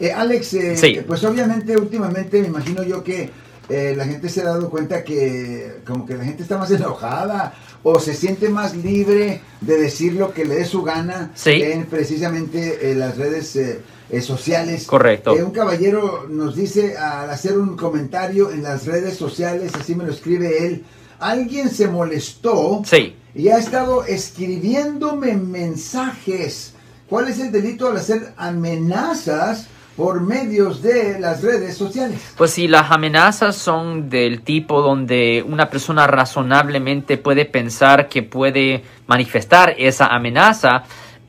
Eh, Alex, eh, Sí. pues obviamente últimamente me imagino yo que eh, la gente se ha dado cuenta que como que la gente está más enojada o se siente más libre de decir lo que le dé su gana Sí. en precisamente las redes sociales. Correcto. Un caballero nos dice al hacer un comentario en las redes sociales, así me lo escribe él, alguien se molestó Sí. y ha estado escribiéndome mensajes. ¿Cuál es el delito al hacer amenazas por medios de las redes sociales? Pues si las amenazas son del tipo donde una persona razonablemente puede pensar que puede manifestar esa amenaza,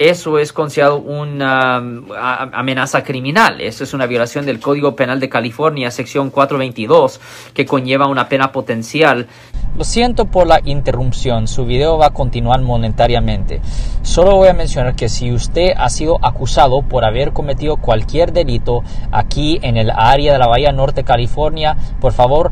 eso es considerado una um, amenaza criminal. Eso es una violación del Código Penal de California, sección 422, que conlleva una pena potencial Lo siento por la interrupción, su video va a continuar monetariamente. Solo voy a mencionar que si usted ha sido acusado por haber cometido cualquier delito aquí en el área de la Bahía Norte, California, por favor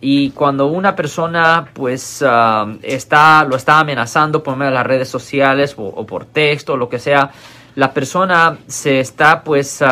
Y cuando una persona pues ah, está, lo está amenazando por medio de las redes sociales o, o por texto o lo que sea, la persona se está pues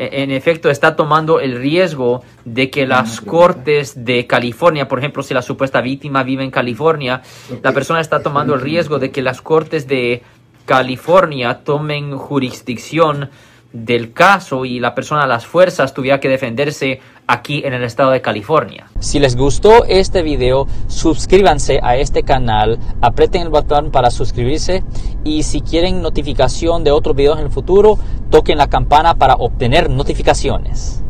e- en efecto está tomando el riesgo de que las cortes de California, por ejemplo, si la supuesta víctima vive en California, la persona está tomando el riesgo de que las cortes de California tomen jurisdicción del caso y la persona las fuerzas tuviera que defenderse aquí en el estado de California. Si les gustó este video, suscríbanse a este canal, aprieten el botón para suscribirse y si quieren notificación de otros videos en el futuro, toquen la campana para obtener notificaciones.